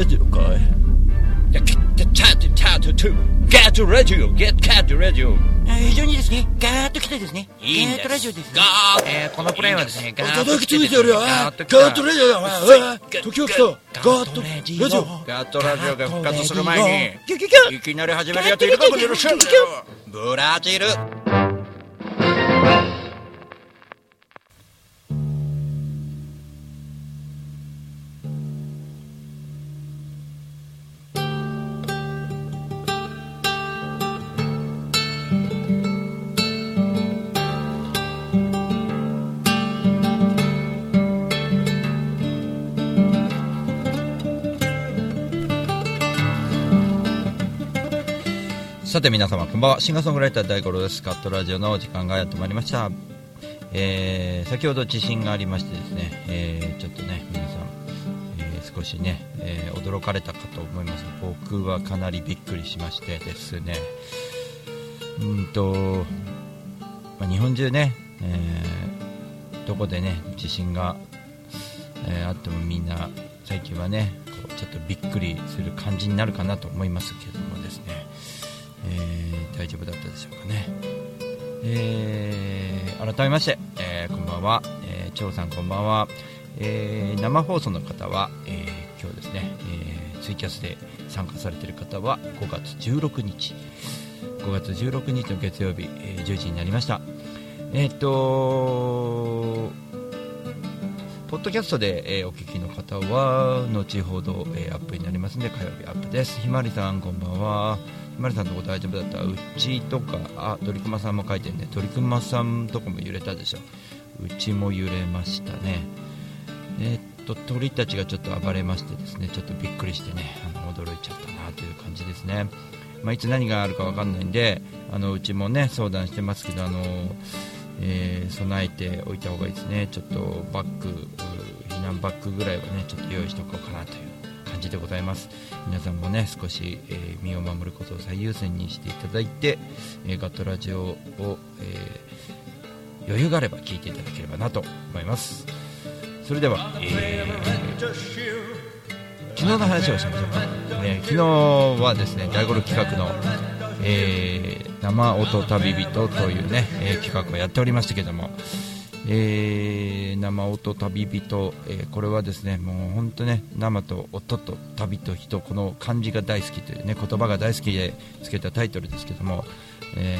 ラジオかい？いや、ゲットチャートチャートトゥゲットラジオゲットカットラジオ非常にですね、ガーッと来てですね、いいんです。ガーッとラジオですね。ガーッえーこのプレイはですね、ガーッと叩きてるよガーッと来た。ガットラジオだお前。おい時を来た。ガーットラジオ。ガットラジオが復活する前に、キュキュキュいきなり始めるやついるかもしれませんブラジルさて皆様こんばんは。シンガーソングライター大五郎です。カットラジオの時間がやってまいりました、えー先ほど地震がありましてですね、えーちょっとね皆さん、えー少しね、え驚かれたかと思います。僕はかなりびっくりしましてですね。うんと、まあ日本中ね、えどこでね地震が、えあってもみんな最近はねこうちょっとびっくりする感じになるかなと思いますけどもですね。えー大丈夫だったでしょうかね、えー改めまして、えーこんばんは、えー、張さんこんばんは、えー生放送の方は、えー今日ですね、えーツイキャスで参加されている方は5月16日。5月16日の月曜日、えー10時になりました。えーっとポッドキャストで、えーお聞きの方は後ほど、えーアップになりますので火曜日アップです。ひまりさんこんばんは。ひまりさんのとこ大丈夫だった？うちとかあ鳥熊さんも書いてるね。鳥熊さんとかも揺れたでしょ。うちも揺れましたね。えっと鳥たちがちょっと暴れましてですね。ちょっとびっくりしてね。あの驚いちゃったなという感じですね。まあ、いつ何があるかわかんないんであのうちもね相談してますけどあのえー備えておいた方がいいですね、ちょっとバッグ、避難バッグぐらいはねちょっと用意しておこうかなという感じでございます。皆さんもね少し、えー身を守ることを最優先にしていただいて、えーガットラジオを、えー余裕があれば聞いていただければなと思います。それでは、えー昨日の話をしましょうか、ね、昨日はですね第5ロ企画の、えー生音旅人というね、えー企画をやっておりましたけども、えー生音旅人、えーこれはですねもう本当ね生と音と旅と人この漢字が大好きというね言葉が大好きでつけたタイトルですけども、え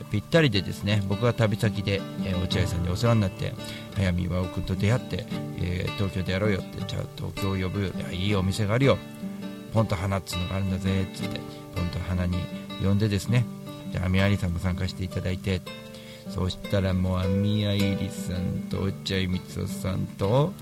ーぴったりでですね僕が旅先で、え落合さんにお世話になって早見巌君と出会って、え東京でやろうよってじゃあ東京を呼ぶよいいいお店があるよ。ポンと花っつうのがあるんだぜっつってポンと花に呼んでですねじゃあ網ありさんも参加していただいてそしたらもう網あいりさんと落合光雄さんと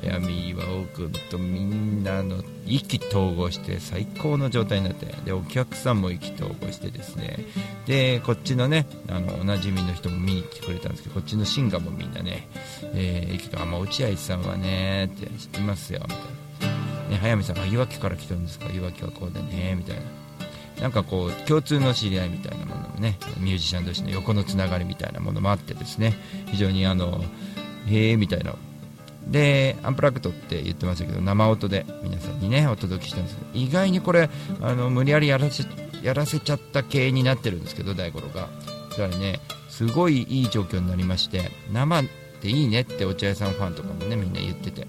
早見岩尾君とみんなの意気投合して最高の状態になってでお客さんも意気投合してですね。でこっちのねあのおなじみの人も見に来てくれたんですけどこっちのシンガーもみんなね、えー、意気投合あ落合さんはねって知ってますよみたいな、ね、早見さんがいわきから来てるんですか？いわきはこうでねみたいな。なんかこう共通の知り合いみたいなものもねミュージシャン同士の横のつながりみたいなものもあってですね非常にあのへえみたいな。でアンプラグトって言ってましたけど生音で皆さんにねお届けしたんですけど意外にこれあの無理やりやらせやらせちゃった系になってるんですけど大五郎が。そしたらねすごいいい状況になりまして生っていいねって落合さんファンとかもねみんな言ってて。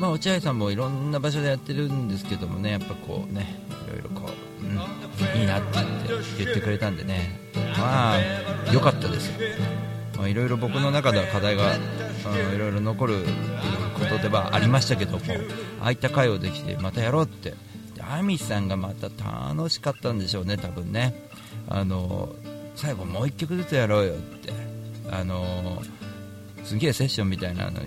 まあ落合さんもいろんな場所でやってるんですけどもねやっぱこうね、いいなって言ってくれたんでね。まあ良かったですよ。まあいろいろ僕の中では課題がうんいろいろ残ることではありましたけどもああいった会をできてまたやろうって。でアミさんがまた楽しかったんでしょうね多分ね。あの最後もう一曲ずつやろうよって。あのすげえセッションみたいなの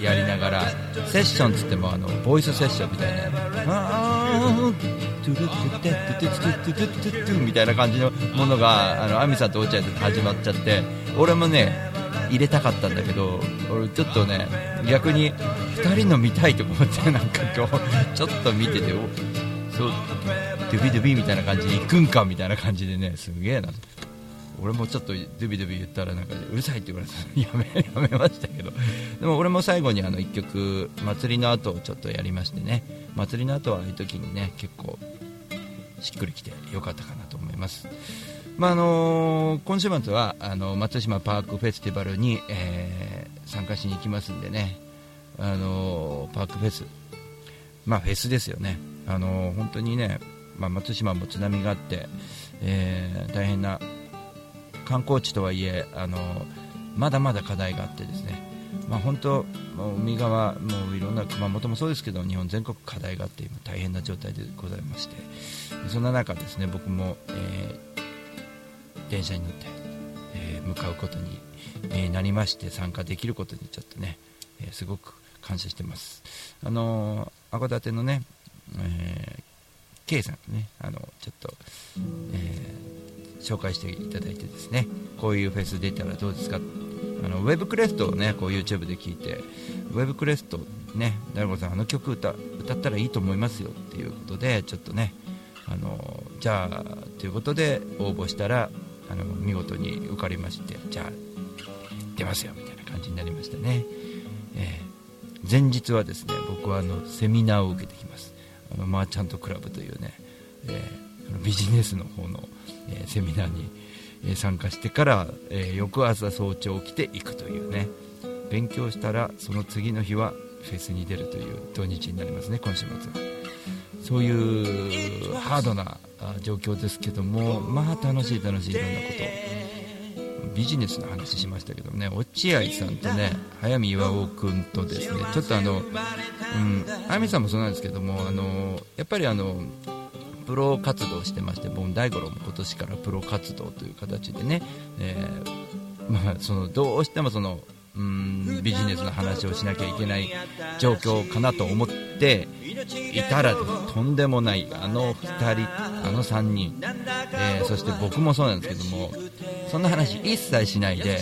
やりながらセッションつってもあのボイスセッションみたいな。あートゥルトゥテットゥトゥトゥトゥトゥトゥみたいな感じのものがあのアミさんと落合さんで始まっちゃって俺もね入れたかったんだけど俺ちょっとね逆に2人の見たいと思ってなんか今日 ちょっと見ててそうドゥビドゥビみたいな感じで行くんかみたいな感じでねすげえな。俺もちょっとドゥビドゥビ言ったらなんか、うるさいって言われたやめやめましたけど。でも俺も最後にあの1曲祭りの後をちょっとやりましてね。祭りの後はああいう時にね結構しっくりきてよかったかなと思います、まああのー、今週末はあの松島パークフェスティバルに、えー、参加しに行きますんでね、あのー、パークフェス、まあ、フェスですよね、あの本当にね、まあ、松島も津波があって、え大変な観光地とはいえあのまだまだ課題があってですね、まあ、本当、もう海側もういろんな熊本もそうですけど日本全国課題があって今大変な状態でございましてそんな中ですね僕も、えー、電車に乗って、えー、向かうことに、えー、なりまして参加できることにちょっとね、えすごく感謝してます。あの函館のね、え、K さんねあのちょっと、え紹介していただいてですねこういうフェス出たらどうですかあのウェブクレストをねこう YouTube で聞いてウェブクレストね大悟さんあの曲歌歌ったらいいと思いますよっていうことでちょっとねあのじゃあということで応募したらあの見事に受かりましてじゃあ出ますよみたいな感じになりましたね、えー、前日はですね僕はあのセミナーを受けてきます。あのマーチャントクラブというね、えー、ビジネスの方のえセミナーに、え参加してから、え翌朝早朝起きていくというね。勉強したらその次の日はフェスに出るという土日になりますね今週末は。そういうハードな状況ですけどもまあ楽しい楽しいいろんなこと。ビジネスの話しましたけどね落合さんとね早見巌君とですねちょっとあの、うん、早見さんもそうなんですけどもあのやっぱりあのプロ活動してまして僕大五郎も今年からプロ活動という形でね、えー、まあ、そのどうしてもそのうんビジネスの話をしなきゃいけない状況かなと思っていたらとんでもないあの2人、あの3人、えー、そして僕もそうなんですけどもそんな話一切しないで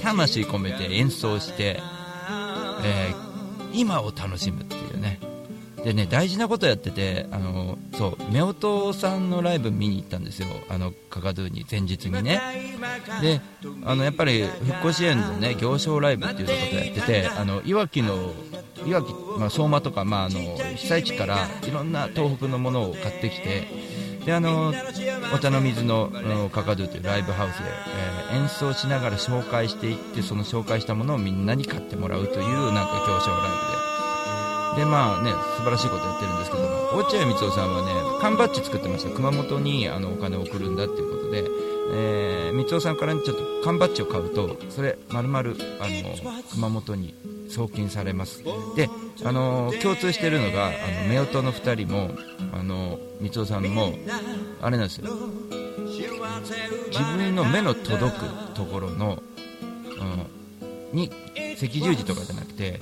魂込めて演奏して、えー、今を楽しむ。でね大事なことやっててあのそう夫婦さんのライブ見に行ったんですよ。あのカカドゥに前日にね。であのやっぱり復興支援のね行商ライブっていうことをやっててあのいわきのいわき、まあ、相馬とか、まあ、あの被災地からいろんな東北のものを買ってきてであのお茶の水のカカドゥというライブハウスで、えー、演奏しながら紹介していってその紹介したものをみんなに買ってもらうというなんか行商ライブで。でまあね素晴らしいことやってるんですけども落合光雄さんはね缶バッジ作ってました熊本にあのお金を送るんだっていうことで、えー、光雄さんからちょっと缶バッジを買うとそれ丸々あの熊本に送金されます。であの共通してるのがあの夫婦の2人もあの光雄さんもあれなんですよ。自分の目の届くところの、うん、に赤十字とかじゃなくて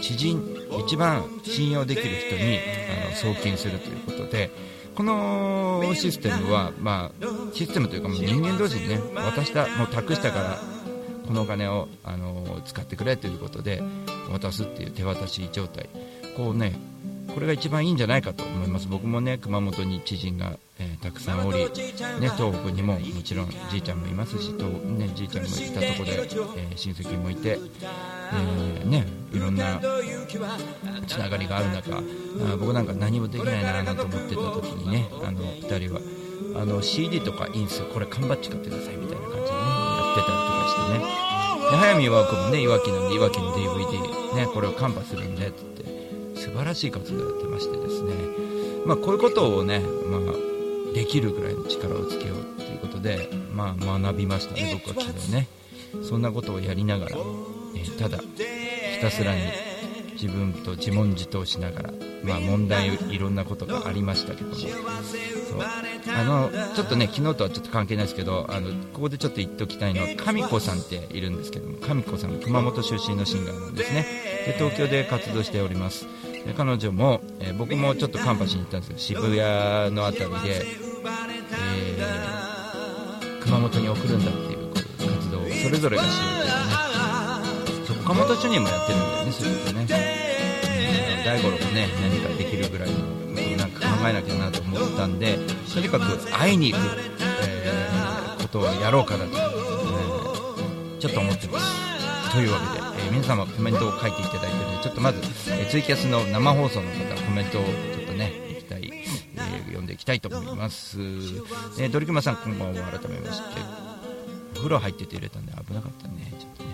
知人一番信用できる人にあの送金するということでこのシステムは、まあ、システムというかもう人間同士にね渡したもう託したからこのお金をあの使ってくれということで渡すっていう手渡し状態。こうねこれが一番いいんじゃないかと思います。僕もね熊本に知人が、えー、たくさんおり、ね、東北にももちろんじいちゃんもいますしと、ね、じいちゃんもいたところで、えー、親戚もいて、えー、ね、いろんなつながりがある中あ僕なんか何もできないななんて思ってた時にねあの2人はあの CD とかインスこれ缶バッジ買ってくださいみたいな感じでねやってたりとかしてね早見和君もねいわきなんでいわきの DVD、ね、これをカンパするんでってって素晴らしい活動やってましてですね、まあ、こういうことをね、まあ、できるぐらいの力をつけようということで、まあ、学びましたね、僕は昨日ね。そんなことをやりながら、え、ただひたすらに自分と自問自答しながら、まあ、問題いろんなことがありましたけども。そう。あのちょっとね昨日とはちょっと関係ないですけどあのここでちょっと言っておきたいのは神子さんっているんですけども神子さん熊本出身のシンガーなんですね。で東京で活動しております。で彼女も、えー、僕もちょっとカンパしに行ったんですけど渋谷の辺りで、えー、熊本に送るんだっていう活動をそれぞれがしよねそう岡本主任もやってるんだよねそういうことね、うん、大五郎もね何かできるぐらいのなんか考えなきゃなと思ったんでとにかく会いに行く、えー、ことをやろうかなと、えー、ちょっと思ってます。というわけで、えー、皆様コメントを書いていただいてるのでちょっとまず、えー、ツイキャスの生放送の方コメントをちょっとねいきたい、えー、読んでいきたいと思います、えー、ドリクマさんこんばんは。改めまして。お風呂入ってて入れたんで危なかったね。ちょっとね。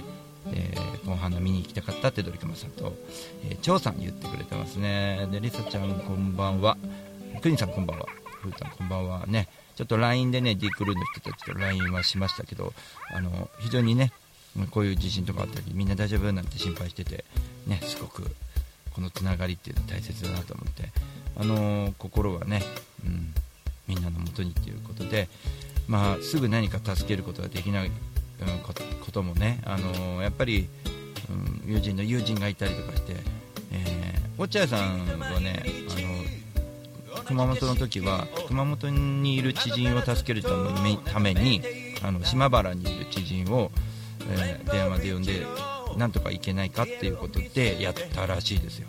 えー、この花見に行きたかったってドリクマさんと、えー、張さん言ってくれてますね。でリサちゃんこんばんは。クニさんこんばんは。ふーたんこんばんは。ね。ちょっと LINE でね D クルーの人たちと LINE はしましたけどあの非常にねこういう地震とかあったりみんな大丈夫なんて心配しててねすごくこのつながりっていうのは大切だなと思ってあの心はね、うん、みんなのもとにっていうことでまあすぐ何か助けることができない、こともねあのやっぱり、うん、友人の友人がいたりとかして、えー、落合さんはねあの熊本の時は熊本にいる知人を助けるためにあの島原にいる知人を、えー、電話で呼んでなんとか行けないかっていうことでやったらしいですよ。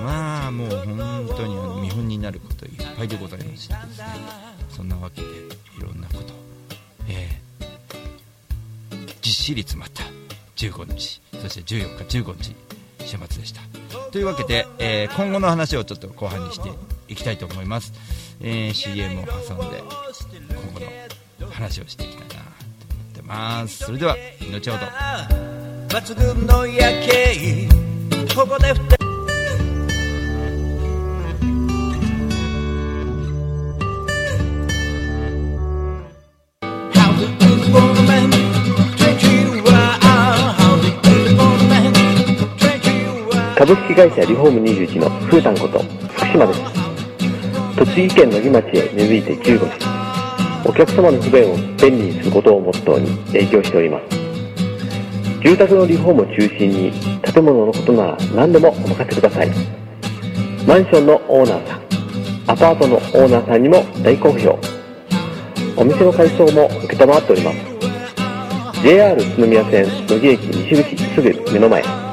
まあもう本当にあの見本になることいっぱいでございましてですね。そんなわけでー、実施率また15日そして14日15日週末でした。というわけで、えー、今後の話をちょっと後半にしていきたいと思います、えー、CM を挟んで今後の話をしていきたいなと思ってます。それでは後ほど。抜群の夜景ここで株式会社リフォーム21のふーたんこと福島です。栃木県野木町へ根付いて15年。お客様の不便を便利にすることをモットーに営業しております。住宅のリフォームを中心に建物のことなら何でもお任せください。マンションのオーナーさんアパートのオーナーさんにも大好評。お店の改装も承っております。JR 宇都宮線野木駅西口すぐ目の前。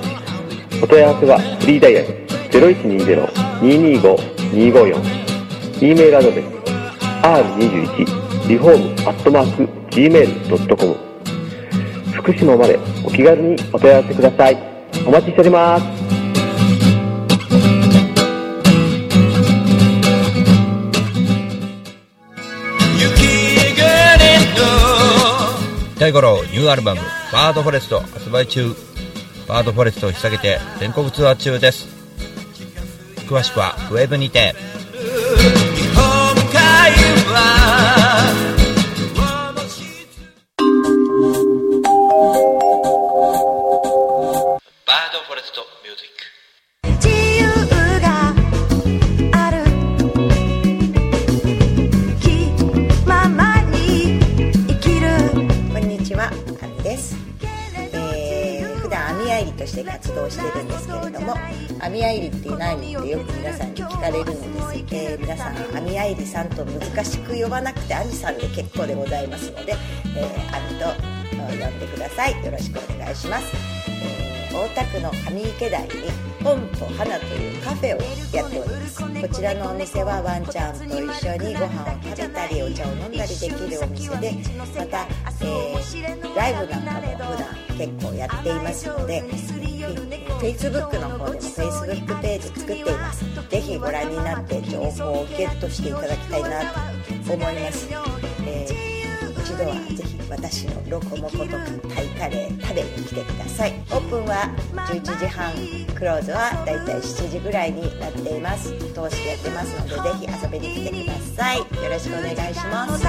お問い合わせはフリーダイヤル0120-225-254 E メールアドレス r21 リフォームアットマーク gmail.com 福島までお気軽にお問い合わせください。お待ちしております。大五郎ニューアルバム「バードフォレスト」発売中バードフォレストを引っ提げて全国ツアー中です。詳しくはウェブにて。で活動してるんですけれども網愛理って何ってよく皆さんに聞かれるのです、えー、皆さん網愛理さんと難しく呼ばなくて亜美さんで結構でございますので、えー、亜美と呼んでください。よろしくお願いします、えー、大田区の上池台に本と花というカフェをやっております。こちらのお店はワンちゃんと一緒にご飯を食べたりお茶を飲んだりできるお店でまた、えー、ライブなんかも普段結構やっていますので Facebook の方でも Facebook ページ作っています。是非ご覧になって情報をゲットしていただきたいなと思います、えー、一度は是非私のロコモコとかタイカレー食べに来てください。オープンは11時半クローズはだいたい7時ぐらいになっています。通してやってますのでぜひ遊びに来てください。よろしくお願いします。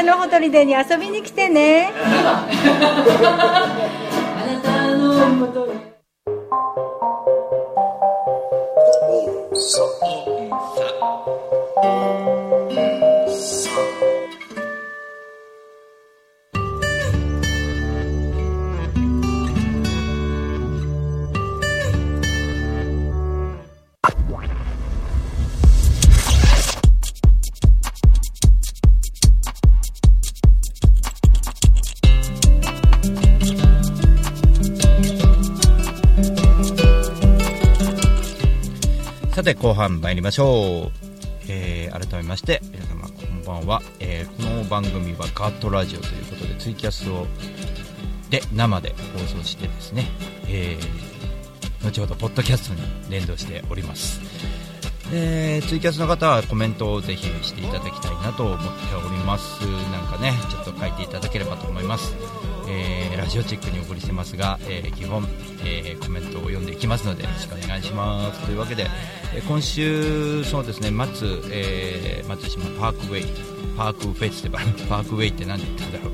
風のほとりでに遊びに来てね。あなさて後半参りましょう、えー改めまして皆様こんばんは、えーこの番組はガットラジオということでツイキャスをで生で放送してですね、えー後ほどポッドキャストに連動しております。でツイキャスの方はコメントをぜひしていただきたいなと思っております。なんかねちょっと書いていただければと思います、えーラジオチェックにお送りしてますが、えー基本、えーコメントを読んでいきますのでよろしくお願いします。というわけで、えー今週そうですね松,、えー松島パークウェイパークフェスティバル パークウェイって何て言ったんだろう。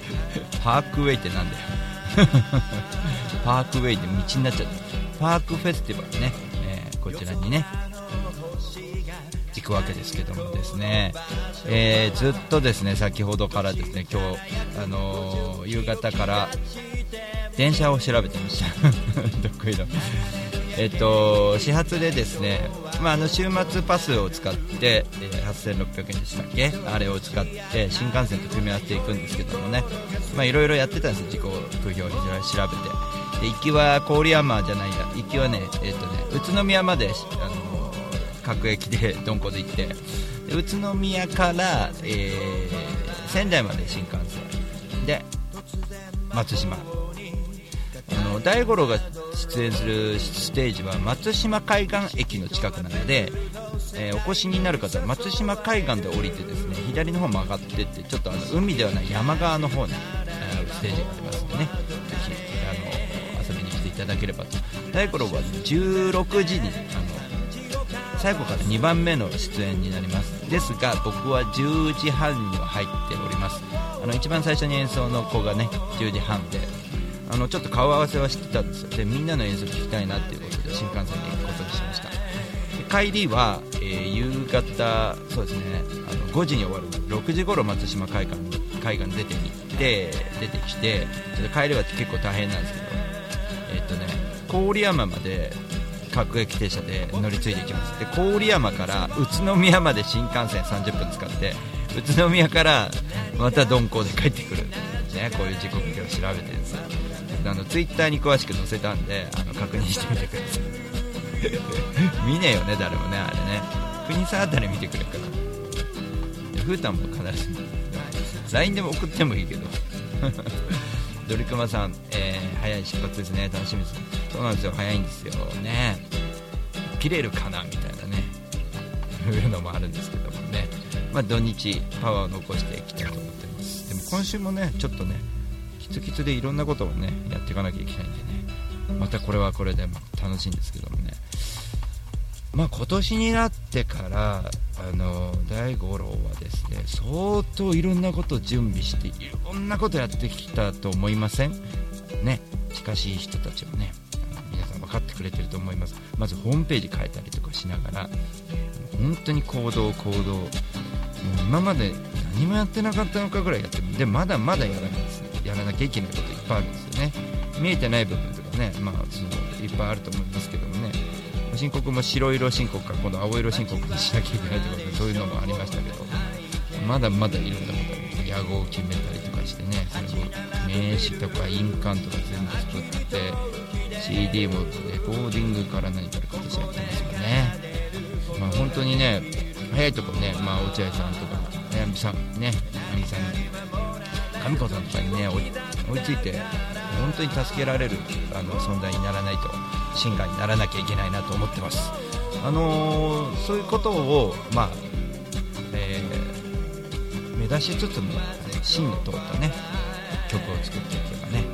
パークウェイってなんだよ。パークウェイで道になっちゃった。パークフェスティバルね、えーこちらにね行くわけですけどもですね、えーずっとですね先ほどからですね今日、あのー夕方から電車を調べてました。得意の。えっと始発でですね、まあ、あの週末パスを使って、えー8600円でしたっけ？あれを使って新幹線と組み合わせていくんですけどもね。まあいろいろやってたんですよ。時刻表を調べて。で行きは郡山じゃないや。行きはねえっとね宇都宮まであの各駅で鈍行で行って。で宇都宮から、えー仙台まで新幹線。で松島。あの大五郎が出演するステージは松島海岸駅の近くなので、えーお越しになる方は松島海岸で降りてですね左の方曲がってってちょっとあの海ではない山側の方に、えーステージがありますんでね。ぜひあの遊びに来ていただければと。大五郎は16時にあの最後から2番目の出演になります。ですが僕は10時半には入っております。あの一番最初に演奏の子がね10時半であのちょっと顔合わせはしてたんですよ。でみんなの演奏聞きたいなっていうことで新幹線で行くことにしました。で帰りは、えー夕方そうですねあの5時に終わる6時頃松島海岸海岸出てに行って出てきてちょっと帰りは結構大変なんですけどえっとね郡山まで各駅停車で乗り継いでいきます。で郡山から宇都宮まで新幹線30分使って宇都宮からまた鈍行で帰ってくる、ね、こういう時刻表を調べてるんです。よあのツイッターに詳しく載せたんであの確認してみてください。見ねえよね誰もねあれね。国さんあたり見てくれるからでふーたんも必ず LINE でも送ってもいいけど。ドリクマさん、えー早い出発ですね。楽しみです。そうなんですよ。早いんですよ。ね。切れるかなみたいなね。いうのもあるんですけどもね。まあ土日パワーを残していきたいと思ってます。でも今週もねちょっとねキツキツでいろんなことをねやっていかなきゃいけないんでね。またこれはこれで楽しいんですけどもね。まあ今年になってからあの大五郎はですね相当いろんなことを準備していろんなことやってきたと思いません？ね。近しい人たちはね。皆さん分かってくれてると思います。まずホームページ変えたりとかしながら本当に行動行動。もう今まで何もやってなかったのかぐらいやってる。でまだまだやらないですね。やらなきゃいけないこといっぱいあるんですよね。見えてない部分とかねまあそのいっぱいあると思いますけどもね。申告も白色申告から今度青色申告にしなきゃいけないとかそういうのもありましたけどまだまだいろんなこと野号を決めたりとかしてねそれも名刺とか印鑑とか全部作って CD もレコーディングから何から形やってますよね。まあ本当にね早いとこね、まあ、落合さんとかあやみさんね兄さん上子さんとかにね追いついて本当に助けられるあの存在にならないとシンガーにならなきゃいけないなと思ってます。あのーそういうことをまあ、えー目指しつつも芯の通ったね曲を作っていけばね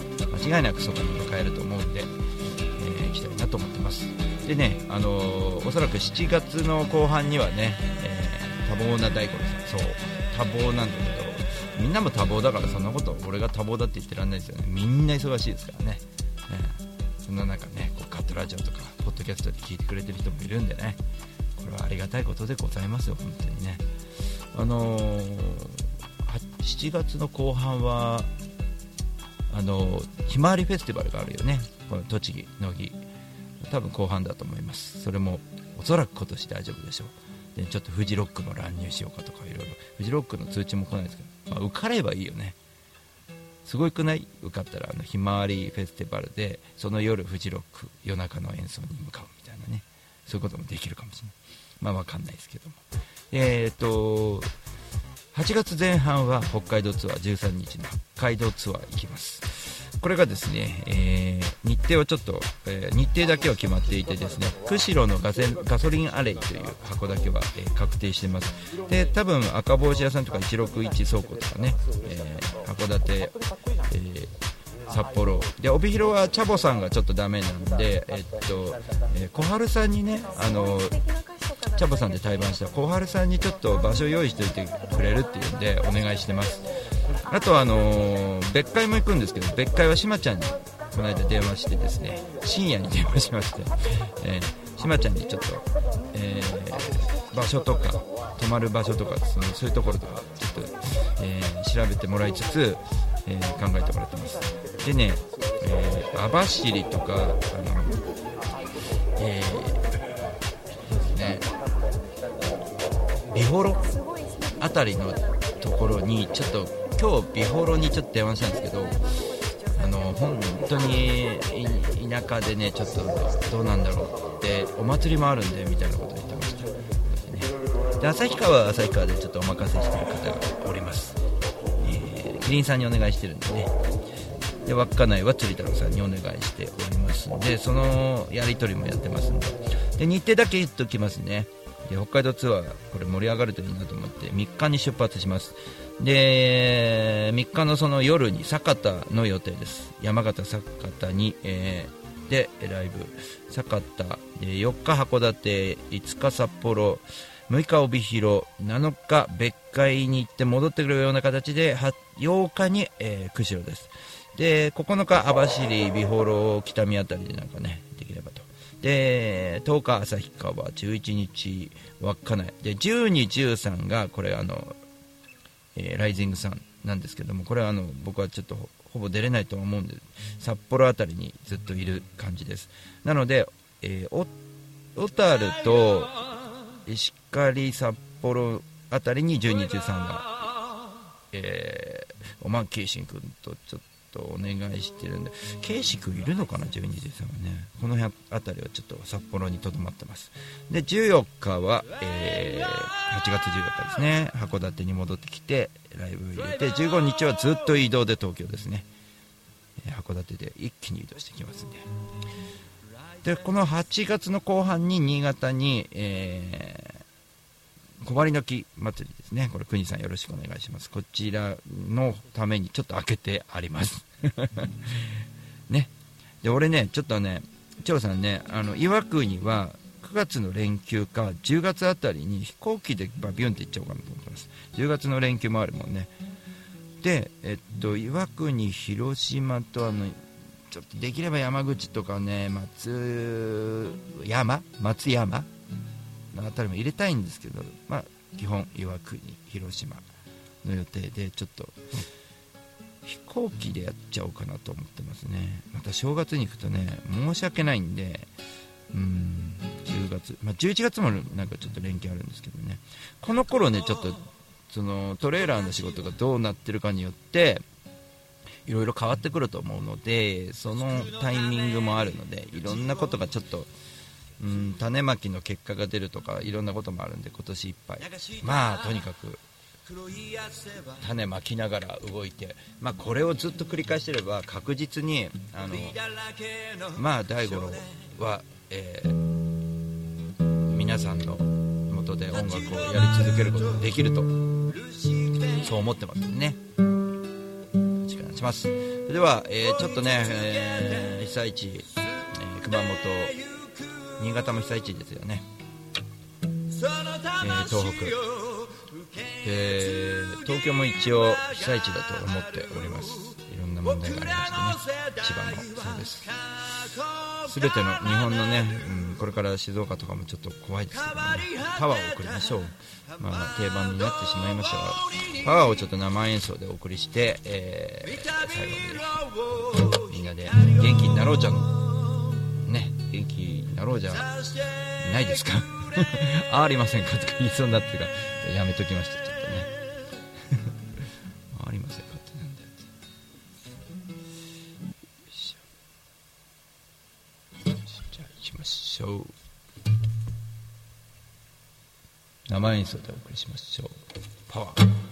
間違いなくそこに迎えると思うんで、えー、いきたいなと思ってます。でね、あのーおそらく7月の後半にはね、えー多忙な大五郎さん。そう多忙なんだけどみんなも多忙だからそんなこと俺が多忙だって言ってらんないですよね。みんな忙しいですからね、えーそんな中ね。ラジオとかポッドキャストで聞いてくれてる人もいるんでね。これはありがたいことでございますよ本当にね。あのー7月の後半はあのひまわりフェスティバルがあるよね。この栃木乃木多分後半だと思います。それもおそらく今年大丈夫でしょう。でちょっとフジロックも乱入しようかとかいろいろ。フジロックの通知も来ないですけど、まあ、受かればいいよね。すごくない？受かったらあのひまわりフェスティバルでその夜フジロック夜中の演奏に向かうみたいなね。そういうこともできるかもしれない。まあわかんないですけども。えっ、と8月前半は北海道ツアー13日の北海道ツアー行きます。これがですね、えー、日程はちょっと、えー、日程だけは決まっていてですね釧路のガセガソリンアレイという箱だけは、えー、確定してます。で多分赤帽子屋さんとか161倉庫とかね、え函館、え札幌。で帯広はチャボさんがちょっとダメなんでえっと、え小春さんにねあのチャボさんで対バンした小春さんにちょっと場所用意しておいてくれるっていうんでお願いしてます。あとはあのー、別会も行くんですけど別会はしまちゃんにこの間電話してですね深夜に電話しまして、えー、しまちゃんにちょっと、えー、場所とか泊まる場所とかそのそういうところとかちょっと、えー、調べてもらいつつ、えー、考えてもらってます。でね、えー、網走とかあの、えー、ですね美幌あたりのところにちょっと今日美幌にちょっと電話したんですけどあの本当に田舎でねちょっとどうなんだろうってお祭りもあるんでみたいなこと言ってました、で旭川は旭川でちょっとお任せしてる方がおります、えー、キリンさんにお願いしてるんでね。で稚内は釣り太郎さんにお願いしておりますんでそのやり取りもやってますんで。で日程だけ言っておきますね。で北海道ツアーこれ盛り上がるといいなと思って3日に出発します。で3日のその夜に酒田の予定です。山形酒田に、えー、でライブ。酒田で4日函館5日札幌。6日帯広7日別海に行って戻ってくるような形で8日に、えー、釧路です。で9日網走美幌北見辺りでなんかねできればと。で10日旭川11日稚内。で12、13がこれあのえー、ライジングさんなんですけどもこれはあの僕はちょっとほぼ出れないと思うんで札幌辺りにずっといる感じです。なので、えー、小樽と石狩札幌辺りに12、13が、えー、おまんけいしん君とちょっとお願いしてるんで、ケイシ君いるのかな、12時さんはね、この辺りはちょっと札幌にとどまってます。で、14日は、えー、8月14日ですね、函館に戻ってきて、ライブ入れて、15日はずっと移動で東京ですね、え函館で一気に移動してきますんで。で、この8月の後半に新潟に、えー小針の木祭りですね。これ、国さんよろしくお願いします。こちらのためにちょっと開けてあります。ね。で、俺ね、ちょっとね、張さんね、あの、岩国は9月の連休か10月あたりに飛行機でバビュンって行っちゃおうかなと思ってます。10月の連休もあるもんね。で、えっと、岩国、広島とあの、ちょっとできれば山口とかね、松山松山の辺りも入れたいんですけど、まあ、基本岩国広島の予定でちょっと飛行機でやっちゃおうかなと思ってますね。また正月に行くとね申し訳ないんでうん10月、まあ、11月もなんかちょっと連休あるんですけどね。この頃ねちょっとそのトレーラーの仕事がどうなってるかによっていろいろ変わってくると思うのでそのタイミングもあるのでいろんなことがちょっとうん種まきの結果が出るとかいろんなこともあるんで今年いっぱい。まあとにかく種まきながら動いて、まあ、これをずっと繰り返してれば確実にあのまあ大五郎は、えー、皆さんの元で音楽をやり続けることができるとそう思ってますね。します。それでは、えー、ちょっとね、えー、被災地、え熊本新潟も被災地ですよね、えー、東北、えー、東京も一応被災地だと思っております。問題がありましてね千葉もそうです。全ての日本のね、うん、これから静岡とかもちょっと怖いです。けどねパワーを送りましょう。まあ定番になってしまいましたがパワーをちょっと生演奏でお送りして、えー、最後にみんなで元気になろうじゃのね元気やろうじゃないですか。ありませんかとか言いそうになってからやめときました。しょう。名前に沿っお送りしましょう。パワー。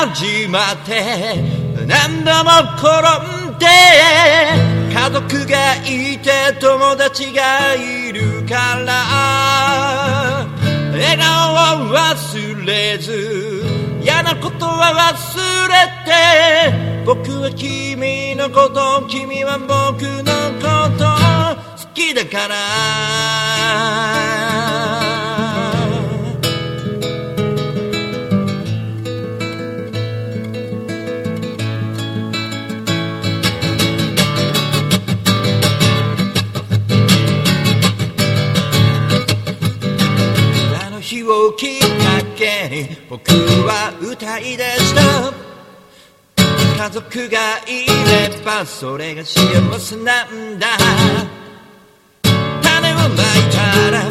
始まって何度も転んで家族がいて友達がいるから笑顔を忘れず嫌なことは忘れて僕は君のこと君は僕のこと好きだから。族がいればそれが幸せなんだ。種をまいたら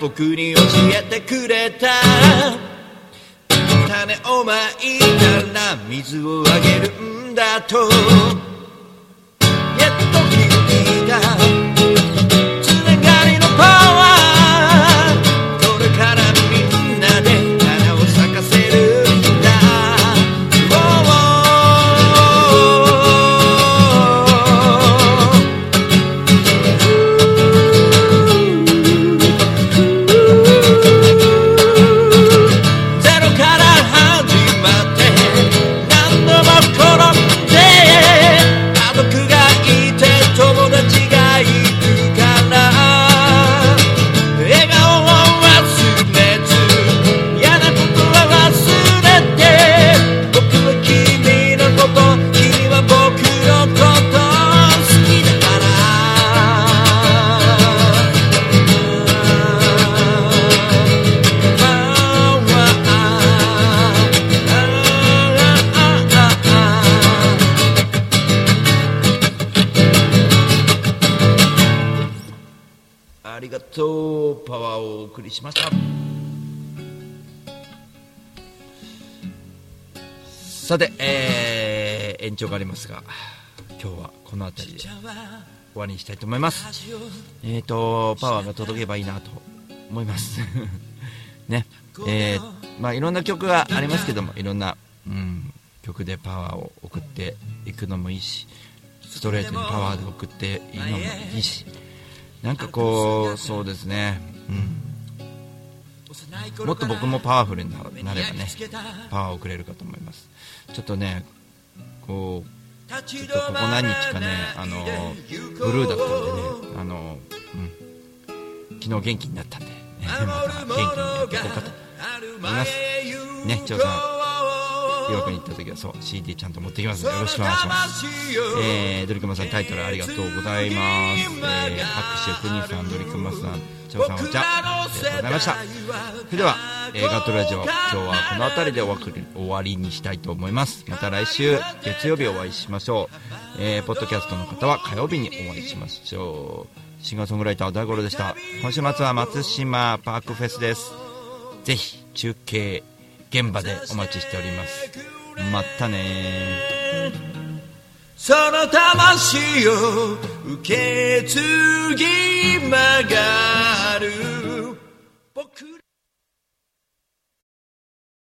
僕に教えてくれた。種をまいたら水をあげるんだと。やっと気づいたりしました。さて、えー延長がありますが今日はこの辺りで終わりにしたいと思います。えーとパワーが届けばいいなと思います。ね。えーまあいろんな曲がありますけどもいろんな、うん、曲でパワーを送っていくのもいいしストレートにパワーで送っていいのもいいしなんかこうそうですね。うん。もっと僕もパワフルになればねパワーをくれるかと思います。ちょっとねこうちょっとここ何日かねあのブルーだったんでねあの、うん、昨日元気になったんで、ね、また元気にやっていこうかと思います。ね長さん。岩国に行った時はそう CD ちゃんと持ってきますのでよろしくお願いします。えー、ドリクマさんタイトルありがとうございます、えー、拍手国さんドリクマさん長さんお茶ありがとうございました。それでは、えー、ガトラジオ今日はこの辺りでお別れ終わりにしたいと思います。また来週月曜日お会いしましょう、えー、ポッドキャストの方は火曜日にお会いしましょう。シンガーソングライター大五郎でした。今週末は松島パークフェスです。ぜひ中継現場でお待ちしております。またね。その魂を受け継ぎまが